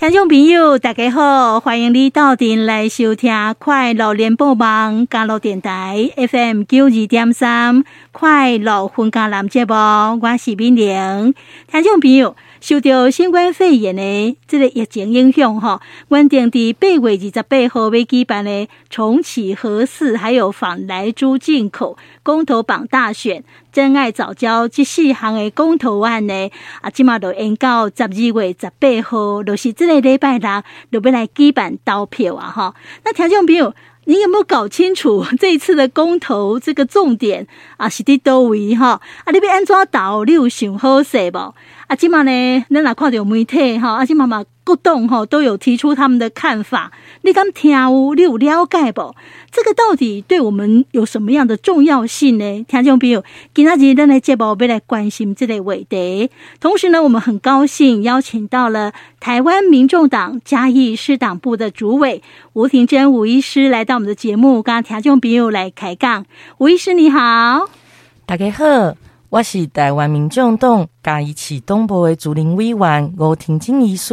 听众朋友，大家好，欢迎你到店来收听《快乐联播网》加乐电台 FM 九二点三《快乐分家男节目》，我是敏玲。听众朋友，受到新冠肺炎的这个疫情影响，哈，原定在八月二十八号要举办的重启核四，还有反莱猪进口公投榜大选。真爱早教这四项的公投案呢，啊，今嘛都延到十二月十八号，就是这个礼拜六，就要来举办投票啊！哈，那听众朋友，你有没有搞清楚 这一次的公投这个重点啊？是伫多位哈？啊，你要安怎投？你有想好势无？啊，今嘛呢，咱若看到媒体哈，啊，今嘛嘛各党哈都有提出他们的看法，你敢听有？你有了解不？这个到底对我们有什么样的重要性呢？听众朋友，今仔日咱来节目要来关心这类话题。同时呢，我们很高兴邀请到了台湾民众党嘉义市党部的主委吴庭珍吴医师来到我们的节目，跟听众朋友来开讲。吴医师你好，大家好。我是台湾民众党嘉义市东部的主林委员吴庭珍医师，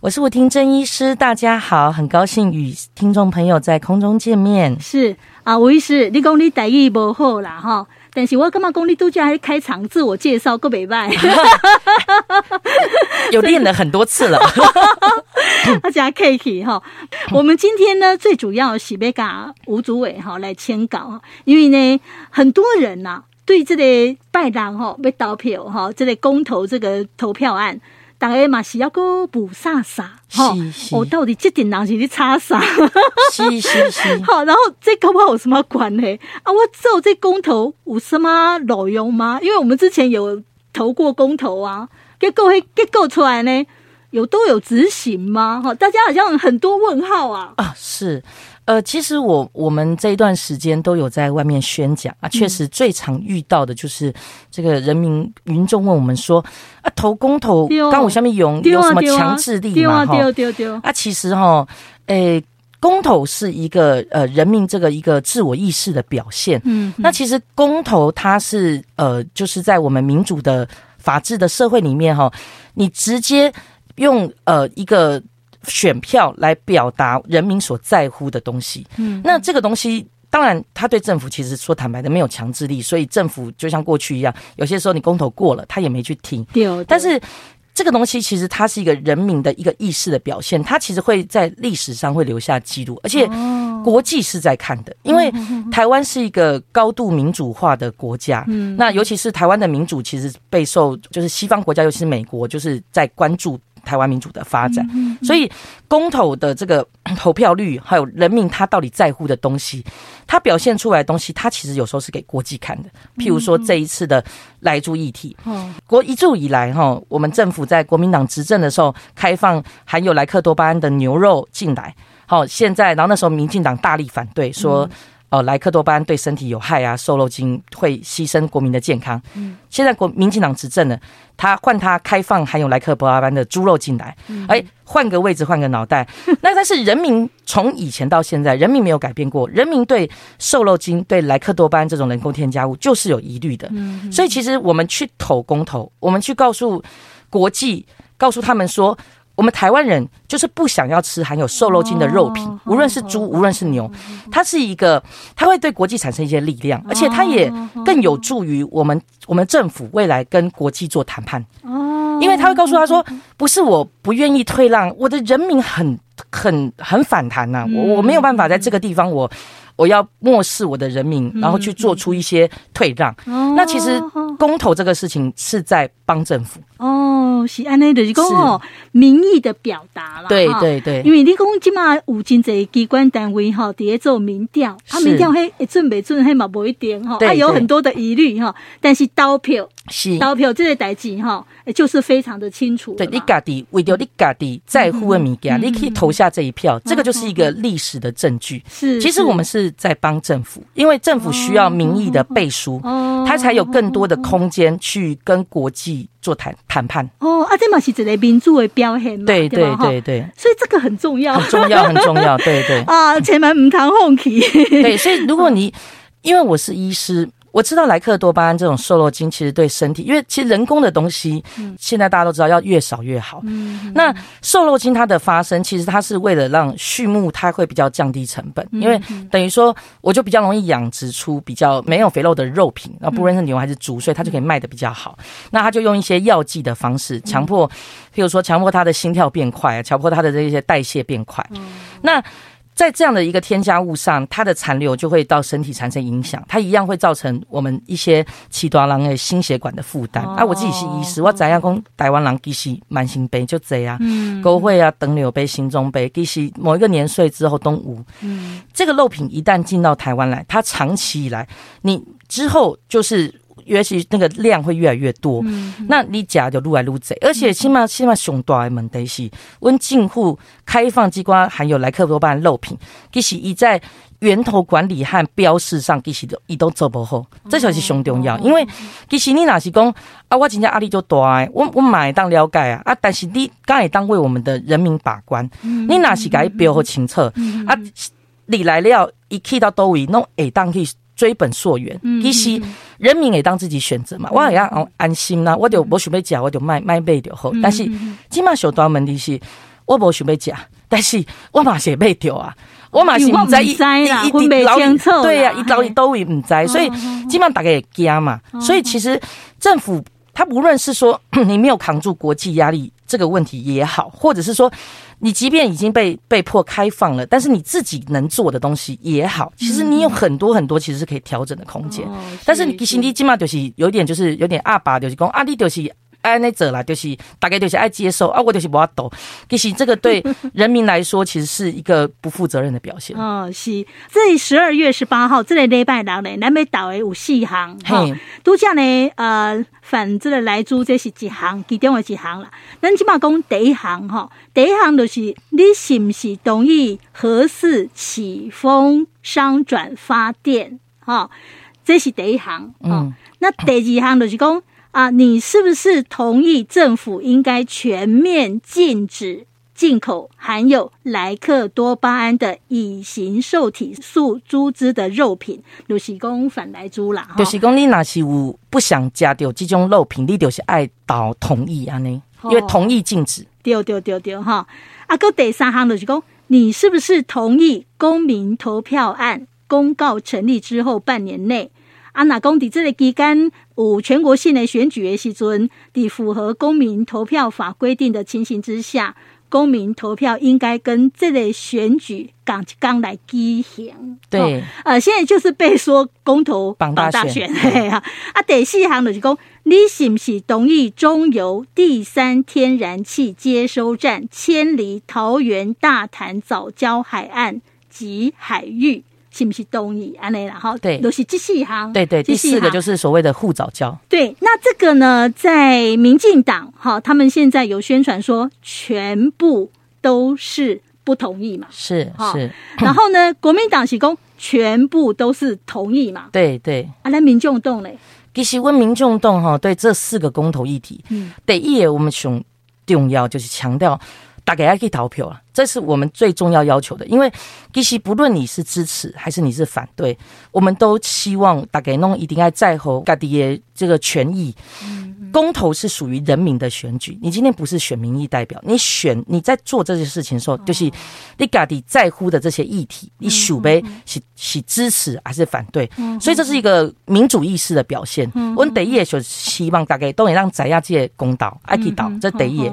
我是吴庭珍医师，大家好，很高兴与听众朋友在空中见面。是啊，吴医师，你讲你台语无好啦哈，但是我干嘛讲你都叫还开场自我介绍，够美迈，有练了很多次了，大家客气哈。我们今天呢，最主要是要甲吴主委哈来签稿，因为呢，很多人呐、啊。对这个拜登哈要投票哈，这个公投这个投票案，大家嘛是要个补啥啥哈？我到底这点东西你差啥？是是是。好，然后这跟我有什么关系啊？我做这公投有什么内容吗？因为我们之前有投过公投啊，结果结果出来呢，有都有执行吗？哈，大家好像很多问号啊。啊，是。呃，其实我我们这一段时间都有在外面宣讲啊，确实最常遇到的就是这个人民民众问我们说啊，投公投，刚我下面有有什么强制力嘛？哈，啊，其实哈，诶，公投是一个呃人民这个一个自我意识的表现。嗯，那其实公投它是呃，就是在我们民主的法治的社会里面哈，你直接用呃一个。选票来表达人民所在乎的东西，嗯，那这个东西当然，他对政府其实说坦白的没有强制力，所以政府就像过去一样，有些时候你公投过了，他也没去听。但是这个东西其实它是一个人民的一个意识的表现，它其实会在历史上会留下记录，而且国际是在看的，因为台湾是一个高度民主化的国家，嗯，那尤其是台湾的民主其实备受就是西方国家，尤其是美国，就是在关注。台湾民主的发展，所以公投的这个 投票率，还有人民他到底在乎的东西，他表现出来的东西，他其实有时候是给国际看的。譬如说这一次的莱猪议题，国一住以来哈，我们政府在国民党执政的时候，开放含有莱克多巴胺的牛肉进来，好，现在然后那时候民进党大力反对说。哦，莱克多巴胺对身体有害啊，瘦肉精会牺牲国民的健康。嗯，现在国民进党执政了，他换他开放含有莱克多巴胺的猪肉进来，哎，换个位置，换个脑袋。那但是人民从以前到现在，人民没有改变过，人民对瘦肉精、对莱克多巴胺这种人工添加物就是有疑虑的。嗯，所以其实我们去投公投，我们去告诉国际，告诉他们说。我们台湾人就是不想要吃含有瘦肉精的肉品，无论是猪，无论是牛，它是一个，它会对国际产生一些力量，而且它也更有助于我们我们政府未来跟国际做谈判。因为他会告诉他说，不是我不愿意退让，我的人民很很很反弹呐，我我没有办法在这个地方我。我要漠视我的人民，然后去做出一些退让。嗯、那其实公投这个事情是在帮政府哦，是安内的，是讲民意的表达了。对对对，因为你讲今嘛有真侪机关单位哈，在做民调，啊，民调嘿准没准嘿嘛不一定哈，他有很多的疑虑哈。但是刀票是投票这个代志哈，就是非常的清楚。对，你家己为了你家己在乎的物件，你可以投下这一票，这个就是一个历史的证据。是，其实我们是。是在帮政府，因为政府需要民意的背书，他才有更多的空间去跟国际做谈谈判。哦，啊，这嘛是一个民主的表现嘛，对对对对，所以这个很重要，很重要，很重要，对对。啊，千万唔谈放弃。对，所以如果你因为我是医师，我知道莱克多巴胺这种瘦肉精其实对身体，因为其实人工的东西，现在大家都知道要越少越好。嗯，那瘦肉精它的发生，其实它是为了让畜牧它会比较降低成本，因为等于说我就比较容易养殖出比较没有肥肉的肉品，那不论是牛还是猪，所以它就可以卖的比较好。那它就用一些药剂的方式，强迫，譬如说强迫它的心跳变快啊，强迫它的这些代谢变快。那在这样的一个添加物上，它的残留就会到身体产生影响，它一样会造成我们一些其他人的心血管的负担。啊，我自己是医师，我怎样讲台湾人其实慢性病就这样，嗯，高血压、糖尿病、心脏病，其实某一个年岁之后都无。嗯，这个肉品一旦进到台湾来，它长期以来，你之后就是。尤其那个量会越来越多，嗯、那你假就撸来撸贼，而且起码起码上大的问题是，温进户开放机关含有莱克多巴胺肉品，其实伊在源头管理和标示上，其实都伊都做不好，这就是上重要。因为其实你若是讲啊，我真正压力就大，我我买当了解啊，啊，但是你刚也当为我们的人民把关，你若是该标好清楚啊，你来了，一去到多位，弄会当去。追本溯源，其实人民也当自己选择嘛，我也要安心呐。我就无想要食，我就卖卖卖就好。但是起码小段问题是，我无想要食，但是我嘛是卖掉啊，我嘛是唔知一一一老对呀，一老一都会唔知，所以基本上大家也惊嘛。所以其实政府他无论是说你没有扛住国际压力这个问题也好，或者是说。你即便已经被被迫开放了，但是你自己能做的东西也好，其实你有很多很多其实是可以调整的空间。但是你其实你起码就是有点就是有点阿爸就是讲啊，你就是。爱那者啦，就是大概就是爱接受啊，我就是不要抖。其实这个对人民来说，其实是一个不负责任的表现。哦，是。这十二月十八号，这个礼拜六呢，南北岛的有四项。哈，都讲呢，呃，反这个来租，这是几项？其中的几项啦。咱起码讲第一项哈，第一项就是你是不是同意合适起风商转发电？哈，这是第一项。嗯。那第二项就是讲。啊，你是不是同意政府应该全面禁止进口含有莱克多巴胺的乙型受体素猪只的肉品？就是讲反来猪啦，就是讲你若是有不想加掉这种肉品，你就是爱到同意安尼，因为同意禁止。对对对对哈。啊，个第三项就是讲，你是不是同意公民投票案公告成立之后半年内？啊，那公底这个期间有全国性的选举的时阵，伫符合公民投票法规定的情形之下，公民投票应该跟这类选举刚刚来举行。对，呃，现在就是被说公投绑大选。对啊，啊，第四项就是讲，你是不是同意中油第三天然气接收站迁离桃园大潭藻礁海岸及海域？是不是同意安内然后对，都是？这四行。对对，第四个就是所谓的护早教。对，那这个呢，在民进党哈，他们现在有宣传说，全部都是？不同意嘛。是？是。然后呢，国民党是？讲全部都是？同意嘛。对对。啊，那民众动嘞？其实问民众动哈，对这四个公投议题，嗯，第一，我们想重要就是？强调。大家要去投票啊，这是我们最重要要求的。因为其实不论你是支持还是你是反对，我们都希望大家弄一定要在乎家己的这个权益。公投是属于人民的选举，你今天不是选民意代表，你选你在做这些事情的时候，就是你家己在乎的这些议题，你数呗是是支持还是反对？所以这是一个民主意识的表现。我第一就希望大家都能让知影这个公道爱去投，这第一。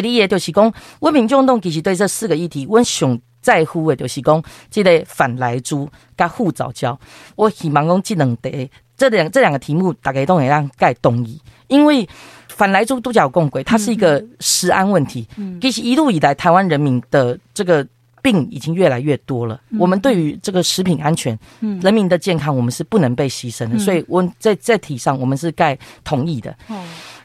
第二个就是讲，我民众党其实对这四个议题，我上在乎的就是讲，即个反来猪甲护早教，我希望讲即两题，这两这两个题目，大家都能让盖同意，因为反来猪都叫共轨，它是一个食安问题。嗯。其实一路以来，台湾人民的这个病已经越来越多了，我们对于这个食品安全、嗯。人民的健康，我们是不能被牺牲的，所以我在这题上，我们是盖同意的。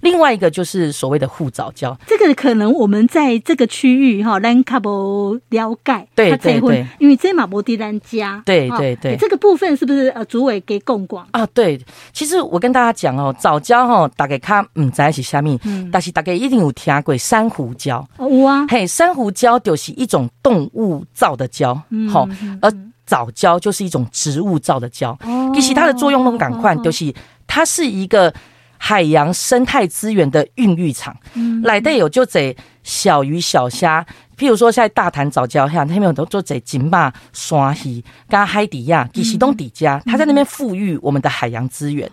另外一个就是所谓的护藻礁，这个可能我们在这个区域哈，兰卡不了解，对对对，因为这马博地兰家，对对对，这个部分是不是呃，主委给共广？啊？对，其实我跟大家讲哦，藻礁哈，大概看唔知是虾米，嗯，但是大概一定有听过珊瑚礁，有啊，嘿，珊瑚礁就是一种动物造的礁，好，而藻礁就是一种植物造的礁。其实它的作用都赶快，就是它是一个海洋生态资源的孕育场。来的有就这小鱼小虾，譬如说在大潭早教下，那边有都做这金马、刷鱼、跟海底亚、其实都底加，它在那边富裕我们的海洋资源。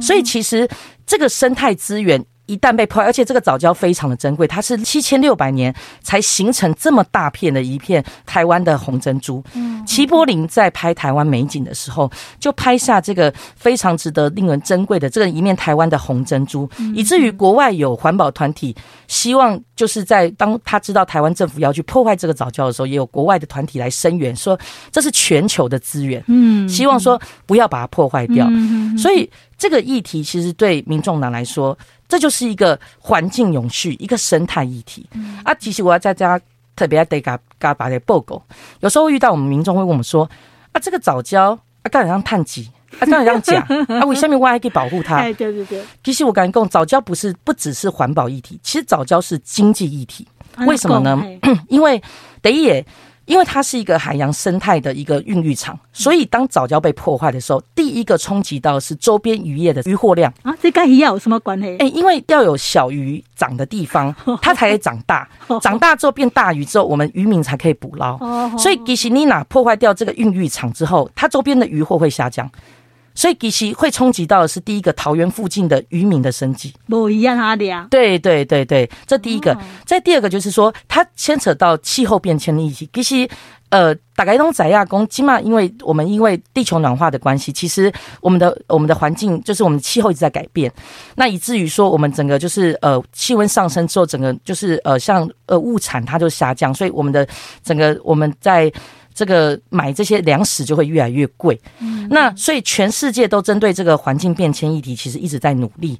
所以其实这个生态资源。一旦被破坏，而且这个藻礁非常的珍贵，它是七千六百年才形成这么大片的一片台湾的红珍珠。嗯，齐柏林在拍台湾美景的时候，就拍下这个非常值得令人珍贵的这个一面台湾的红珍珠，以至于国外有环保团体希望，就是在当他知道台湾政府要去破坏这个藻礁的时候，也有国外的团体来声援，说这是全球的资源，嗯，希望说不要把它破坏掉。所以这个议题其实对民众党来说。这就是一个环境永续，一个生态议题。啊，其实我要在家特别得嘎嘎把的报告。有时候遇到我们民众会问我们说：“啊，这个早教啊，干啥碳基？啊，干啥假？啊，为什么我还可以保护它？” 哎，对对对。其实我跟你讲，早教不是不只是环保议题，其实早教是经济议题。为什么呢？因为第一。因为它是一个海洋生态的一个孕育场，所以当藻礁被破坏的时候，第一个冲击到是周边渔业的渔获量啊。这跟鱼有什么关系？哎，因为要有小鱼长的地方，它才可以长大，长大之后变大鱼之后，我们渔民才可以捕捞。所以吉西尼娜破坏掉这个孕育场之后，它周边的渔获会下降。所以其实会冲击到的是第一个桃园附近的渔民的生计，不一样啊的呀。对对对对，这第一个。再第二个就是说，它牵扯到气候变迁的议题。其实，呃，打开东宰亚公起码，因为我们因为地球暖化的关系，其实我们的我们的环境就是我们的气候一直在改变，那以至于说我们整个就是呃气温上升之后，整个就是呃像呃物产它就下降，所以我们的整个我们在。这个买这些粮食就会越来越贵，那所以全世界都针对这个环境变迁议题，其实一直在努力。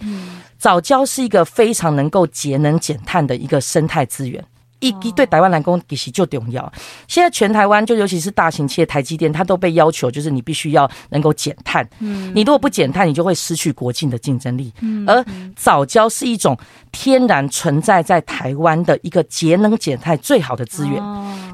早教是一个非常能够节能减碳的一个生态资源。一一对台湾来讲其实就重要。现在全台湾就尤其是大型企业台积电，它都被要求就是你必须要能够减碳。嗯，你如果不减碳，你就会失去国际的竞争力。嗯，而藻礁是一种天然存在在台湾的一个节能减碳最好的资源。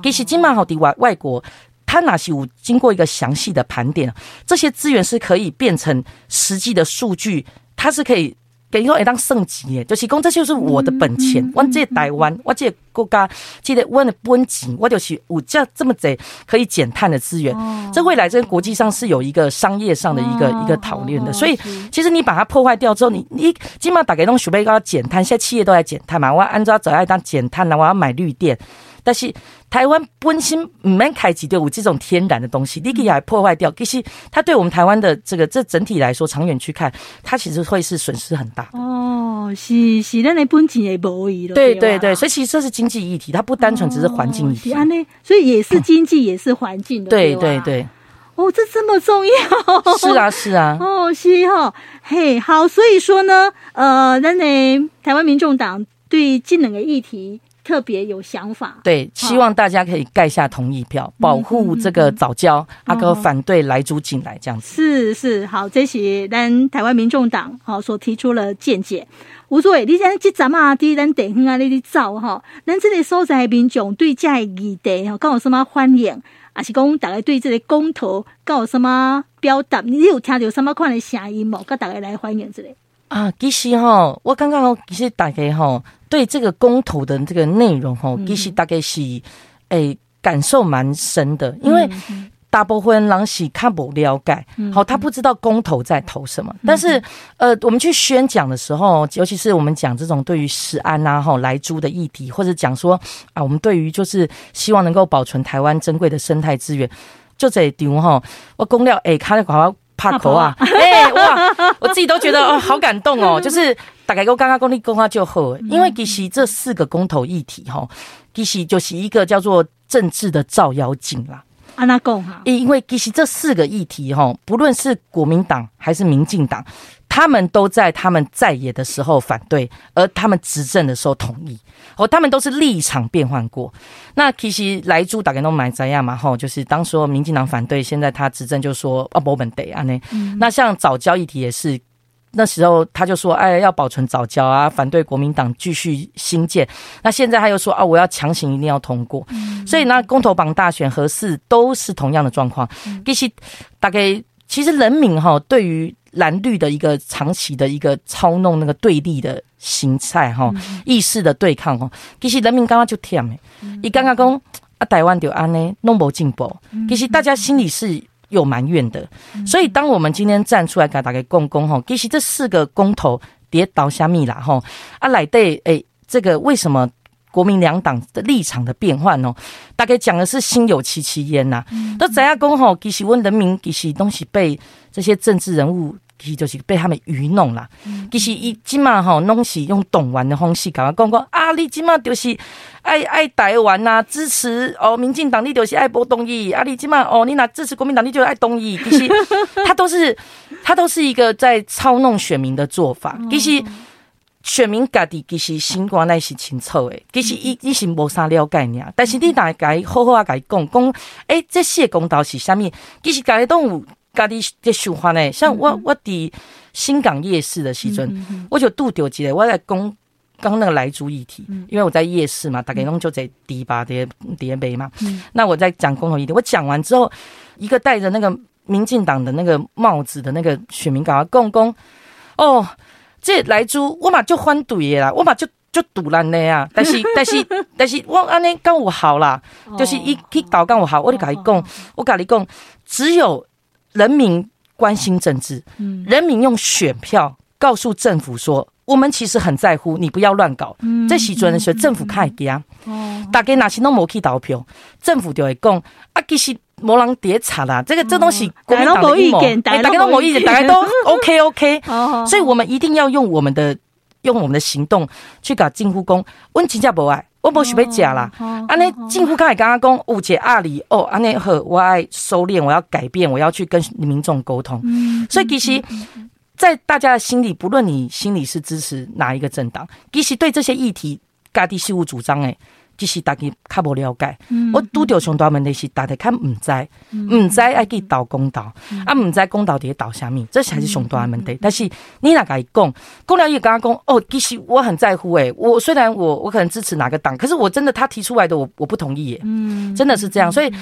其实金马好的外外国，它哪些有经过一个详细的盘点，这些资源是可以变成实际的数据，它是可以。给你说，会当升级耶，就是讲这就是我的本钱。我这台湾，我这国家，这个我的本钱，我就是有这这么多可以减碳的资源。这未来在国际上是有一个商业上的一个一个讨论的。所以，其实你把它破坏掉之后，你你起码大家都准备要减碳，现在企业都在减碳嘛。我要按照怎样当减碳呢？我要买绿电。但是台湾本身唔免开启对我这种天然的东西，你给它破坏掉，其实它对我们台湾的这个这整体来说，长远去看，它其实会是损失很大。哦，是是，那你本钱也无意了。对对对，所以其实这是经济议题，它不单纯只是环境议题。哦、所以也是经济，也是环境的。对对对。哦，这这么重要？是啊是啊。哦，是哈，嘿，好，所以说呢，呃，那你台湾民众党对这两个议题。特别有想法，对，希望大家可以盖下同意票，保护这个早教，阿哥反对来租进来这样子。是是，好，这是咱台湾民众党好所提出了见解。无所谓，你像这阵啊，伫咱地方啊，你去走哈，咱这个所在民众对这个议题哈，有什么欢迎，还是讲大家对这个公投有什么表达？你有听到什么款的声音冇？跟大家来欢迎一下。啊，其实哈，我刚刚其实大家哈。对这个公投的这个内容吼，其实大概是诶、欸、感受蛮深的，因为大部分人是看不了解，好，他不知道公投在投什么。但是呃，我们去宣讲的时候，尤其是我们讲这种对于食安呐、吼莱猪的议题，或者讲说啊，我们对于就是希望能够保存台湾珍贵的生态资源，就这一点吼，我讲了诶，看了好怕口啊，哎 哇，我自己都觉得哦，好感动哦，就是。大概我刚刚讲你讲话就好，因为其实这四个公投议题哈，其实就是一个叫做政治的照妖镜啦。安，那讲哈，因为其实这四个议题哈，不论是国民党还是民进党，他们都在他们在野的时候反对，而他们执政的时候同意，哦，他们都是立场变换过。那其实莱猪大概都蛮怎样嘛，哈，就是当时民进党反对，现在他执政就说啊，没问题啊，呢那像早教议题也是。那时候他就说：“哎，要保存早教啊，反对国民党继续兴建。”那现在他又说：“啊，我要强行一定要通过。嗯”所以呢，公投榜大选核四都是同样的状况。其实大概。其实人民哈对于蓝绿的一个长期的一个操弄那个对立的形态哈意识的对抗哈，其实人民刚刚就忝诶，伊刚刚讲啊台湾就安尼弄不进步，其实大家心里是有埋怨的，所以当我们今天站出来给大家共工哈，其实这四个公投跌倒虾米啦哈啊来对诶，这个为什么？国民两党的立场的变换哦，大概讲的是心有戚戚焉呐。都怎样讲吼？其实问人民，其实东西被这些政治人物，其实就是被他们愚弄啦。其实一起码吼，拢是用动员的方式讲讲讲啊，你起码就是爱爱台湾呐，支持哦，民进党你就是爱波东移啊，你起码哦，你若支持国民党你就爱东移。其实他都是他都是一个在操弄选民的做法。其实。选民家己其实心肝内是清楚的，其实伊伊是无啥了解尔。但是你大概好好啊，甲伊讲讲，诶，这些公道是啥物？其实家己都有家己的想法呢。像我我伫新港夜市的时阵，我就拄着一个，我在讲刚那个来猪议题，因为我在夜市嘛，大概拢就在迪吧的碟杯嘛。那我在讲共同议题，我讲完之后，一个戴着那个民进党的那个帽子的那个选民甲我讲讲，哦。这来猪，我嘛就反对的啦，我嘛就就堵烂的呀。但是 但是但是我安尼跟我好啦，就是一一导跟我好，我就跟你讲，我跟你讲，只有人民关心政治，人民用选票告诉政府说，我们其实很在乎，你不要乱搞。这时阵的时候，政府看会惊，大家哪些都没去投票，政府就会讲啊，其实。没人叠查啦，这个这东西国民党的阴谋，大家都没意见，大家都 OK OK，所以我们一定要用我们的用我们的行动去搞政府讲，我真正不爱，我不想要假啦。安尼政府刚才刚刚讲误解阿里哦，安尼好，我爱收敛，我要改变，我要去跟民众沟通。所以其实，在大家的心里，不论你心里是支持哪一个政党，其实对这些议题，家己是有主张诶。其实大家较无了解，我拄着上大问题是大家较唔知，唔知爱去斗公道，啊唔知公道伫咧斗虾米，这才是上大问题。但是你若甲伊讲，讲了伊刚刚讲，哦，其实我很在乎诶，我虽然我我可能支持哪个党，可是我真的他提出来的我我不同意耶，真的是这样，所以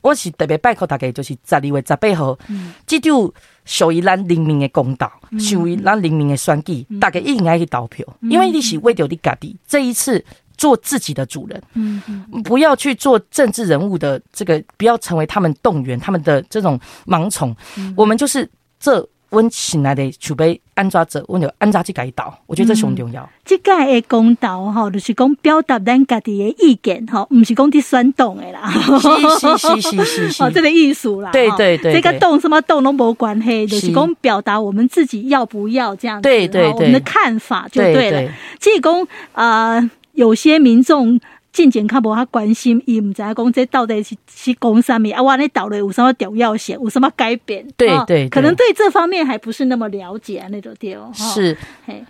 我是特别拜托大家，就是十二月十八号，这就属于咱人民的公道，属于咱人民的选举，大家一定爱去投票，因为你是为着你家己。这一次。做自己的主人，嗯，不要去做政治人物的这个，不要成为他们动员他们的这种盲从。我们就是这温醒来的储备安抓者，温有安抓去改导，我觉得这很重要。这个的公道哈，就是讲表达咱家己的意见哈，不是讲的煽动的啦。是是是是是，哦，这个艺术啦。对对对，这个动什么动都没关系，就是讲表达我们自己要不要这样子，对对对，我们的看法就对了。济公啊。有些民众进前较无较关心，伊唔知影讲这到底是是讲啥物啊？我那岛内有什么重要性，有什么改变？对对，对，可能对这方面还不是那么了解啊，那种地方。是，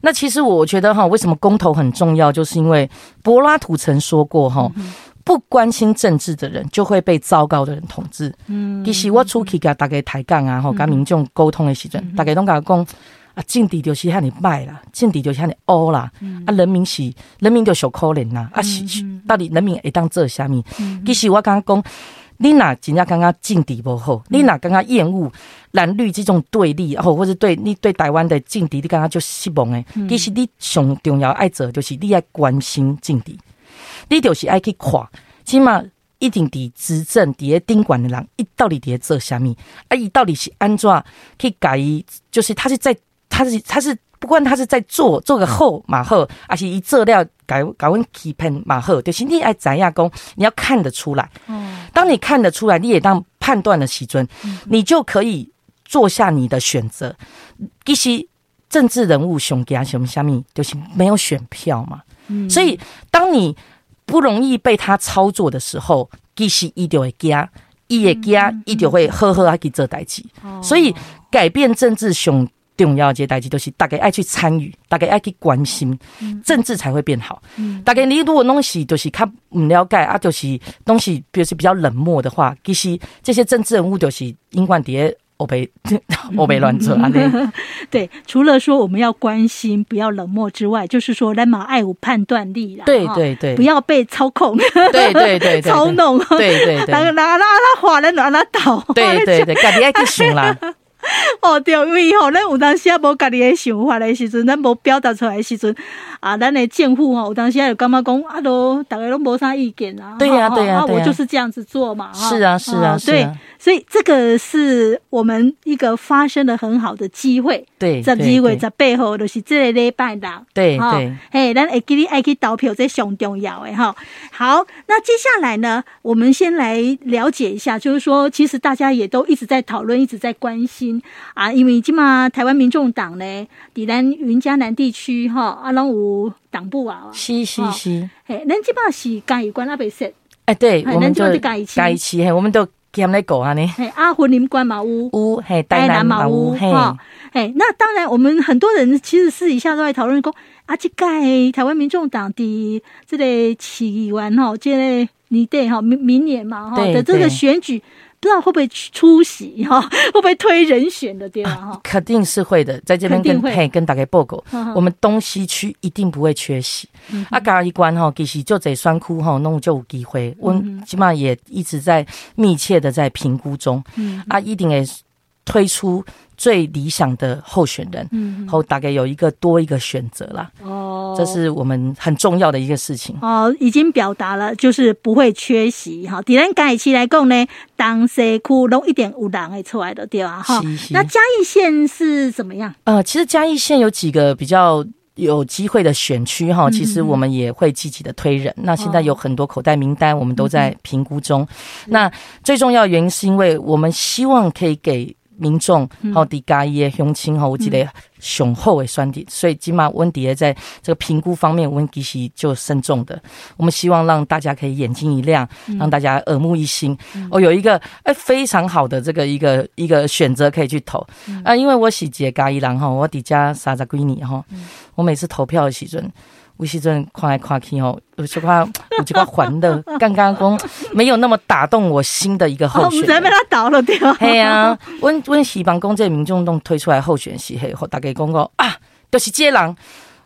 那其实我觉得哈，为什么公投很重要，就是因为柏拉图曾说过哈，不关心政治的人就会被糟糕的人统治。嗯，其实我出去甲大家抬杠啊，吼，跟民众沟通的时阵，大家拢甲讲。啊，政治就是遐尔歹啦，政治就是遐尔乌啦。啊，人民是人民就小可怜啦。啊，是到底人民会当做啥物？其实我刚刚讲，你若真正感觉政治不好，你若感觉厌恶蓝绿这种对立，哦，或者对你对台湾的政治，你感觉就失望诶。其实你上重要爱做，就是你爱关心政治，你就是爱去看，起码一定伫执政伫咧顶管的人，伊到底伫咧做啥物？啊，伊到底是安怎去改？就是他是在。他是他是不管他是在做做个后马后，而且一做料改改问批判马后，就是你爱怎样讲，你要看得出来。当你看得出来，你也当判断了时尊，你就可以做下你的选择。其实政治人物熊给什么下面，就是没有选票嘛。所以当你不容易被他操作的时候，其实一定会惊，伊会加，一定会呵呵啊去做代志。所以改变政治熊。重要这些代志都是大家爱去参与，大家爱去关心，政治才会变好。大概你如果东西就是看唔了解啊，就是东西，比如是比较冷漠的话，其实这些政治人物就是永远在欧北欧北乱做啊。对，除了说我们要关心，不要冷漠之外，就是说来马爱有判断力啦。对对对，不要被操控。对对对，操弄。对对对，那个那那那华人哪哪倒？对对对，家己爱去想啦。哦，对，因为吼，咱有当时啊无家己的想法的时阵，咱无表达出来的时阵，啊，咱的政府吼，有当时啊就感觉讲，啊都大家都无啥意见啊。对呀，对呀，我就是这样子做嘛。是啊，是啊，对，所以这个是我们一个发生的很好的机会。对，在机会在背后，就是这个礼拜六。对对，嘿，咱会记你爱去投票，这上重要诶哈。好，那接下来呢，我们先来了解一下，就是说，其实大家也都一直在讨论，一直在关心。啊，因为今嘛台湾民众党呢，在咱云嘉南地区哈，啊，拢有党部啊，是是是，嘿，咱即嘛是嘉义县阿未说，哎，对，我们就嘉义嘉义市，嘿，我们都兼来搞啊呢，嘿，啊，云林关嘛屋屋，嘿，台南嘛有，嘿，嘿，那当然，我们很多人其实私底下都在讨论讲，啊，这个台湾民众党的这个市议员哈，这个年底哈，明明年嘛哈的这个选举。不知道会不会出席哈？会不会推人选的地方哈？肯定是会的，在这边跟嘿跟大家报告，我们东西区一定不会缺席。啊，嘉义关哈，其实就这双窟哈，弄就有机会。我起码也一直在密切的在评估中。嗯啊，一定会推出最理想的候选人，嗯后大概有一个多一个选择啦。哦，这是我们很重要的一个事情。哦，已经表达了，就是不会缺席哈。在咱嘉义市来讲呢，当西区拢一点有人会出来的对吧？哈，那嘉义县是怎么样？呃，其实嘉义县有几个比较有机会的选区哈，其实我们也会积极的推人。那现在有很多口袋名单，我们都在评估中。那最重要原因是因为我们希望可以给。民众好，底嘉义的乡亲哈，我记得雄厚的选举，所以起码温迪在这个评估方面，温迪是就慎重的。我们希望让大家可以眼睛一亮，让大家耳目一新。哦，有一个哎非常好的这个一个一个选择可以去投啊，因为我是一个嘉义人哈，我底嘉三十几年哈，我每次投票的时阵。有时阵看来看去吼，有些话 有几块还的，刚刚讲没有那么打动我心的一个候选人。我们被他倒了掉。嘿啊，温温希望公这民众党推出来候选时，嘿，大家讲过啊，就是这人，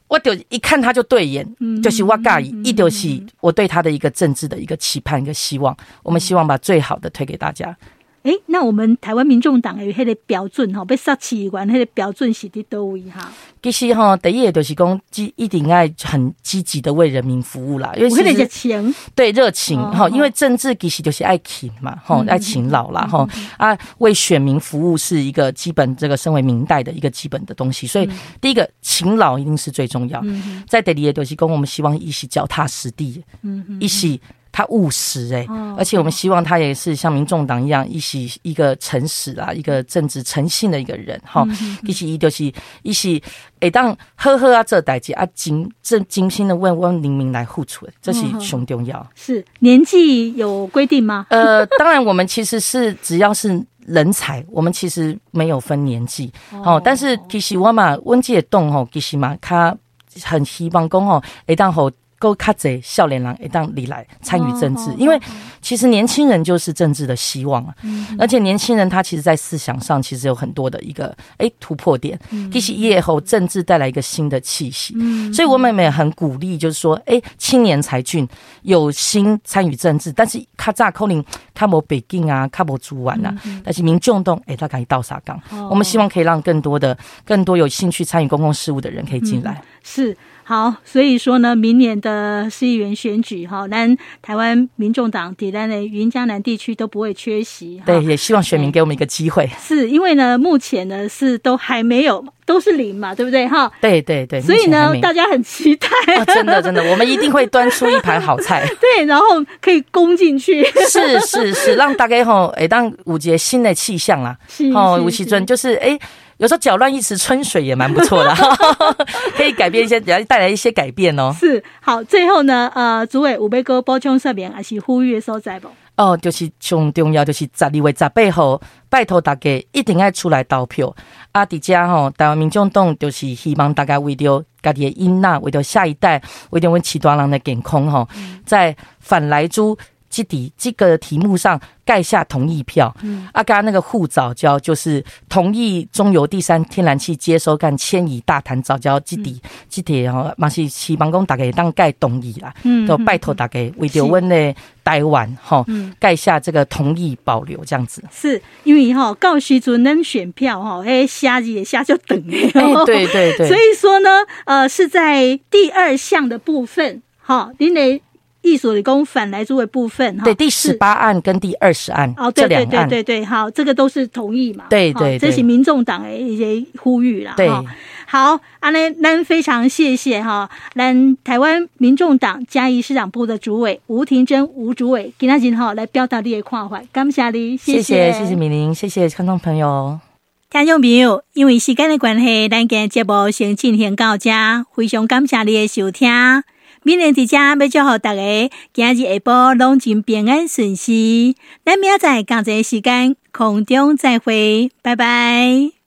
我就一看他就对眼，就是我介意，一就是我对他的一个政治的一个期盼，一个希望。我们希望把最好的推给大家。哎，那我们台湾民众党有迄个标准吼，被杀起完，迄个标准是伫叨位哈？其实哈，第一个就是讲，积一定爱很积极的为人民服务啦，因为其实热情，对热情哈，因为政治其实就是爱勤嘛，哈，爱勤劳啦，哈啊，为选民服务是一个基本，这个身为明代的一个基本的东西，所以第一个勤劳一定是最重要。在第二个就是讲，我们希望一起脚踏实地，嗯，一起。他务实诶、欸，而且我们希望他也是像民众党一样，一起一个诚实啊，一个正直诚信的一个人哈。一起一就是一起，诶，当呵呵啊，这代志啊，精正精心的为我们人民来付出，这是很重要。是年纪有规定吗？呃，当然，我们其实是只要是人才，我们其实没有分年纪。哦，但是其实我嘛，温姐动吼，其实嘛，他很希望讲吼，诶，当吼。够卡贼笑脸郎一当你来参与政治，因为其实年轻人就是政治的希望啊。而且年轻人他其实，在思想上其实有很多的一个诶突破点，其实也后政治带来一个新的气息。所以我们也很鼓励，就是说，诶，青年才俊有心参与政治，但是卡扎扣林卡无北京啊，卡无主完啊，但是民众党哎，他可以到啥岗？我们希望可以让更多的、更多有兴趣参与公共事务的人可以进来。是。好，所以说呢，明年的市议员选举，哈，咱台湾民众党在咱的云江南地区都不会缺席。对，也希望选民给我们一个机会。是因为呢，目前呢是都还没有，都是零嘛，对不对？哈，对对对。所以呢，大家很期待。哦，真的真的，我们一定会端出一盘好菜。对，然后可以攻进去。是是是，让大家吼，哎，当五节新的气象啦。哦，吴奇尊就是哎。有时候搅乱一池春水也蛮不错的，可以改变一些，也带来一些改变哦。是好，最后呢，呃，主委有要哥补充说明还是呼吁的所在不？哦，就是最重要就是十二月十八号，拜托大家一定要出来投票。啊，迪家吼，台湾民众党就是希望大家为着家己的囡仔，为着下一代，为着阮其他人的健康吼，在反来猪。这底这个题目上盖下同意票。嗯，啊，刚刚那个护藻礁就是同意中油第三天然气接收干迁移大潭藻礁这底这底哦，嘛是希望讲大家当盖同意啦。嗯，都拜托大家为着阮的台湾哈，盖下这个同意保留这样子。是因为哈，到时阵能选票哈，哎，下日也下就等哎，对对对。所以说呢，呃，是在第二项的部分哈，您的。意所理工反来租的部分哈，对，第十八案跟第二十案哦，对对对对对，好，这个都是同意嘛，对对，这是民众党的一些呼吁啦，对，好，阿呢，咱非常谢谢哈，咱台湾民众党嘉义市党部的主委吴婷珍吴主委，今天哈来表达你的看法，感谢你，谢谢。谢谢米玲，谢谢观众朋友，听众朋友，因为时间的关系，咱今节目先进行到这，非常感谢你的收听。明年在家要祝福大家，今日下晡拢真平安顺遂。咱明仔载同一时间空中再会，拜拜。